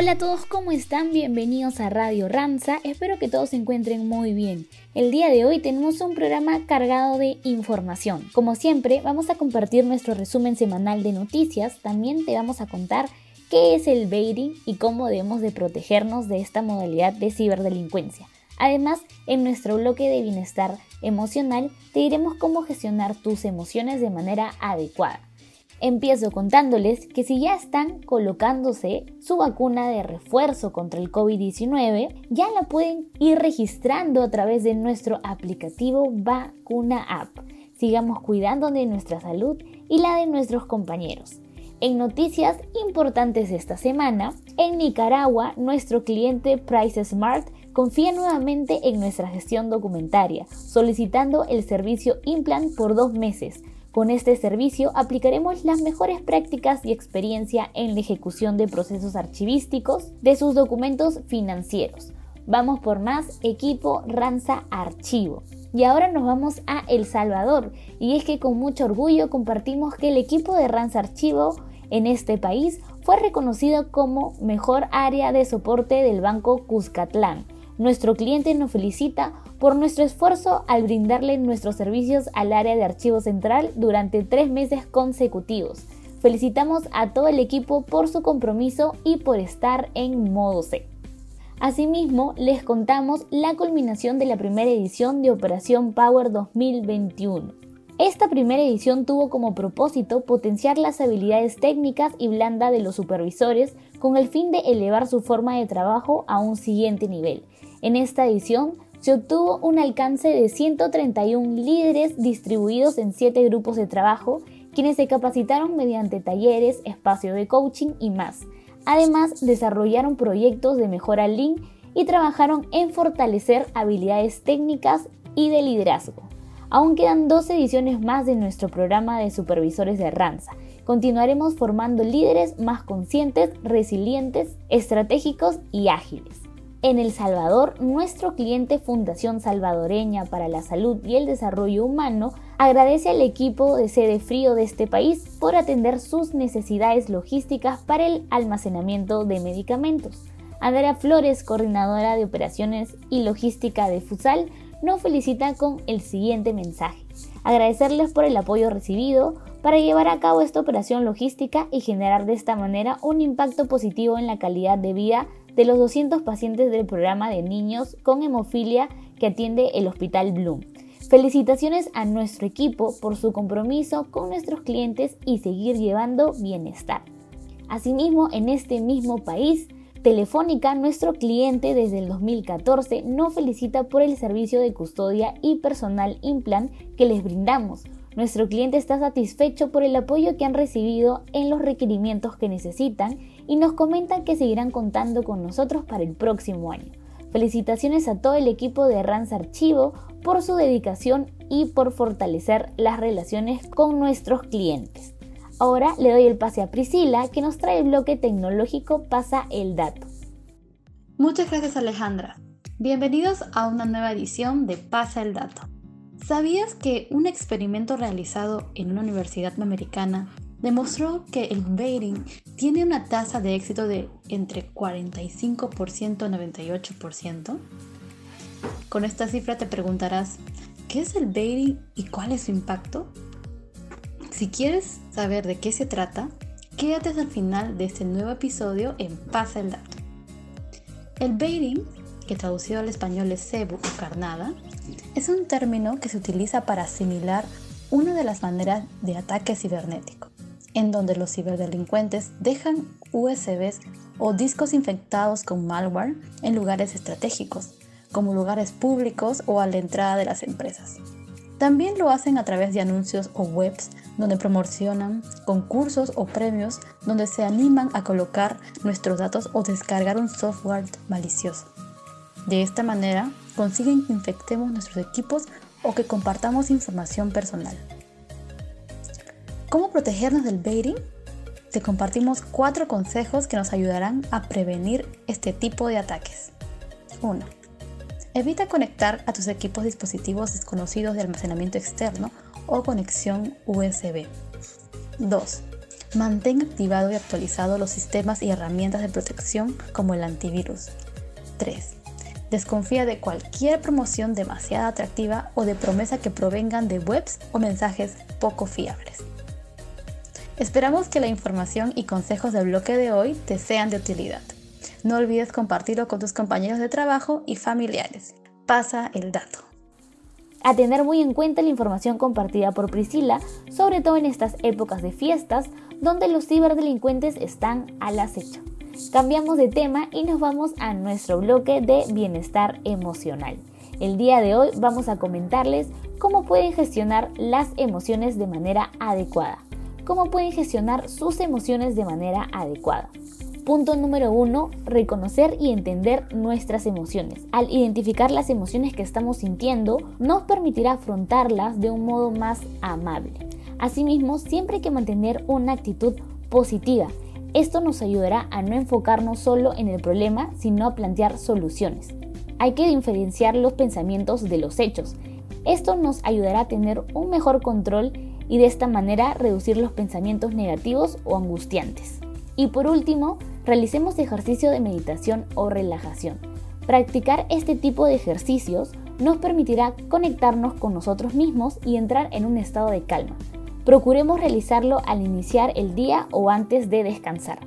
Hola a todos, ¿cómo están? Bienvenidos a Radio Ranza. Espero que todos se encuentren muy bien. El día de hoy tenemos un programa cargado de información. Como siempre, vamos a compartir nuestro resumen semanal de noticias. También te vamos a contar qué es el baiting y cómo debemos de protegernos de esta modalidad de ciberdelincuencia. Además, en nuestro bloque de bienestar emocional te diremos cómo gestionar tus emociones de manera adecuada. Empiezo contándoles que si ya están colocándose su vacuna de refuerzo contra el COVID-19, ya la pueden ir registrando a través de nuestro aplicativo Vacuna App. Sigamos cuidando de nuestra salud y la de nuestros compañeros. En noticias importantes esta semana, en Nicaragua, nuestro cliente Price Smart confía nuevamente en nuestra gestión documentaria, solicitando el servicio Implant por dos meses con este servicio aplicaremos las mejores prácticas y experiencia en la ejecución de procesos archivísticos de sus documentos financieros. Vamos por más equipo Ranza Archivo. Y ahora nos vamos a El Salvador y es que con mucho orgullo compartimos que el equipo de Ranza Archivo en este país fue reconocido como mejor área de soporte del Banco Cuscatlán. Nuestro cliente nos felicita por nuestro esfuerzo al brindarle nuestros servicios al área de archivo central durante tres meses consecutivos. Felicitamos a todo el equipo por su compromiso y por estar en modo C. Asimismo, les contamos la culminación de la primera edición de Operación Power 2021. Esta primera edición tuvo como propósito potenciar las habilidades técnicas y blanda de los supervisores con el fin de elevar su forma de trabajo a un siguiente nivel. En esta edición se obtuvo un alcance de 131 líderes distribuidos en 7 grupos de trabajo, quienes se capacitaron mediante talleres, espacio de coaching y más. Además, desarrollaron proyectos de mejora Lean y trabajaron en fortalecer habilidades técnicas y de liderazgo. Aún quedan dos ediciones más de nuestro programa de supervisores de Ranza. Continuaremos formando líderes más conscientes, resilientes, estratégicos y ágiles. En El Salvador, nuestro cliente Fundación Salvadoreña para la Salud y el Desarrollo Humano agradece al equipo de sede frío de este país por atender sus necesidades logísticas para el almacenamiento de medicamentos. Andrea Flores, coordinadora de operaciones y logística de FUSAL, nos felicita con el siguiente mensaje. Agradecerles por el apoyo recibido para llevar a cabo esta operación logística y generar de esta manera un impacto positivo en la calidad de vida de los 200 pacientes del programa de niños con hemofilia que atiende el Hospital Bloom. Felicitaciones a nuestro equipo por su compromiso con nuestros clientes y seguir llevando bienestar. Asimismo, en este mismo país, Telefónica, nuestro cliente desde el 2014, nos felicita por el servicio de custodia y personal implant que les brindamos. Nuestro cliente está satisfecho por el apoyo que han recibido en los requerimientos que necesitan y nos comentan que seguirán contando con nosotros para el próximo año. Felicitaciones a todo el equipo de Rans Archivo por su dedicación y por fortalecer las relaciones con nuestros clientes. Ahora le doy el pase a Priscila que nos trae el bloque tecnológico Pasa el Dato. Muchas gracias Alejandra. Bienvenidos a una nueva edición de Pasa el Dato. ¿Sabías que un experimento realizado en una universidad americana demostró que el baiting tiene una tasa de éxito de entre 45% y 98%. Con esta cifra te preguntarás, ¿qué es el baiting y cuál es su impacto? Si quieres saber de qué se trata, quédate hasta el final de este nuevo episodio en Pasa el Dato. El baiting, que traducido al español es cebu o carnada, es un término que se utiliza para asimilar una de las maneras de ataque cibernético en donde los ciberdelincuentes dejan USBs o discos infectados con malware en lugares estratégicos, como lugares públicos o a la entrada de las empresas. También lo hacen a través de anuncios o webs donde promocionan concursos o premios donde se animan a colocar nuestros datos o descargar un software malicioso. De esta manera consiguen que infectemos nuestros equipos o que compartamos información personal. ¿Cómo protegernos del baiting? Te compartimos cuatro consejos que nos ayudarán a prevenir este tipo de ataques. 1. Evita conectar a tus equipos dispositivos desconocidos de almacenamiento externo o conexión USB. 2. Mantén activado y actualizado los sistemas y herramientas de protección como el antivirus. 3. Desconfía de cualquier promoción demasiado atractiva o de promesa que provengan de webs o mensajes poco fiables. Esperamos que la información y consejos del bloque de hoy te sean de utilidad. No olvides compartirlo con tus compañeros de trabajo y familiares. Pasa el dato. A tener muy en cuenta la información compartida por Priscila, sobre todo en estas épocas de fiestas, donde los ciberdelincuentes están al acecho. Cambiamos de tema y nos vamos a nuestro bloque de bienestar emocional. El día de hoy vamos a comentarles cómo pueden gestionar las emociones de manera adecuada. Cómo pueden gestionar sus emociones de manera adecuada. Punto número uno, reconocer y entender nuestras emociones. Al identificar las emociones que estamos sintiendo, nos permitirá afrontarlas de un modo más amable. Asimismo, siempre hay que mantener una actitud positiva esto nos ayudará a no enfocarnos solo en el problema, sino a plantear soluciones. Hay que diferenciar los pensamientos de los hechos. Esto nos ayudará a tener un mejor control y de esta manera reducir los pensamientos negativos o angustiantes. Y por último, realicemos ejercicio de meditación o relajación. Practicar este tipo de ejercicios nos permitirá conectarnos con nosotros mismos y entrar en un estado de calma, Procuremos realizarlo al iniciar el día o antes de descansar.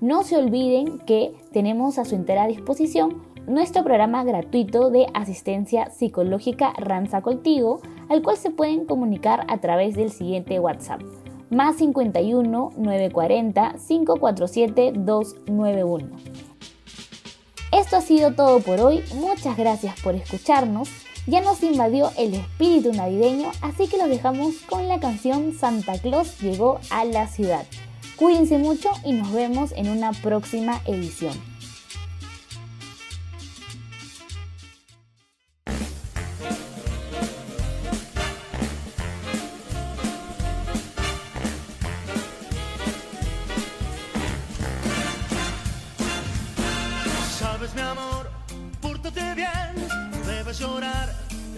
No se olviden que tenemos a su entera disposición nuestro programa gratuito de asistencia psicológica Ranza Contigo, al cual se pueden comunicar a través del siguiente WhatsApp, más 51 940 547 291. Esto ha sido todo por hoy, muchas gracias por escucharnos ya nos invadió el espíritu navideño, así que los dejamos con la canción Santa Claus llegó a la ciudad. Cuídense mucho y nos vemos en una próxima edición. Sabes mi amor, pórtate bien, debes llorar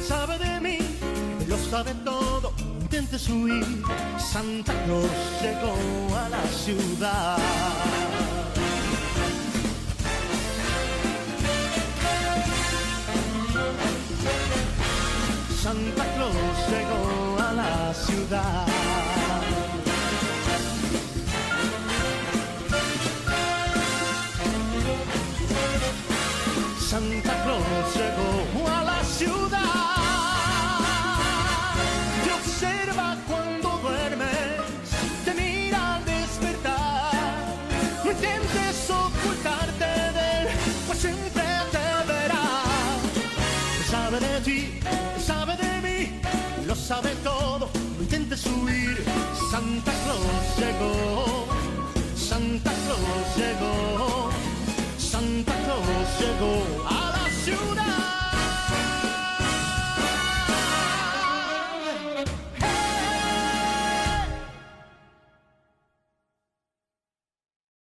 Sabe de mí, lo sabe todo, intentes huir. Santa Claus llegó a la ciudad. Santa Claus llegó a la ciudad. Llegó.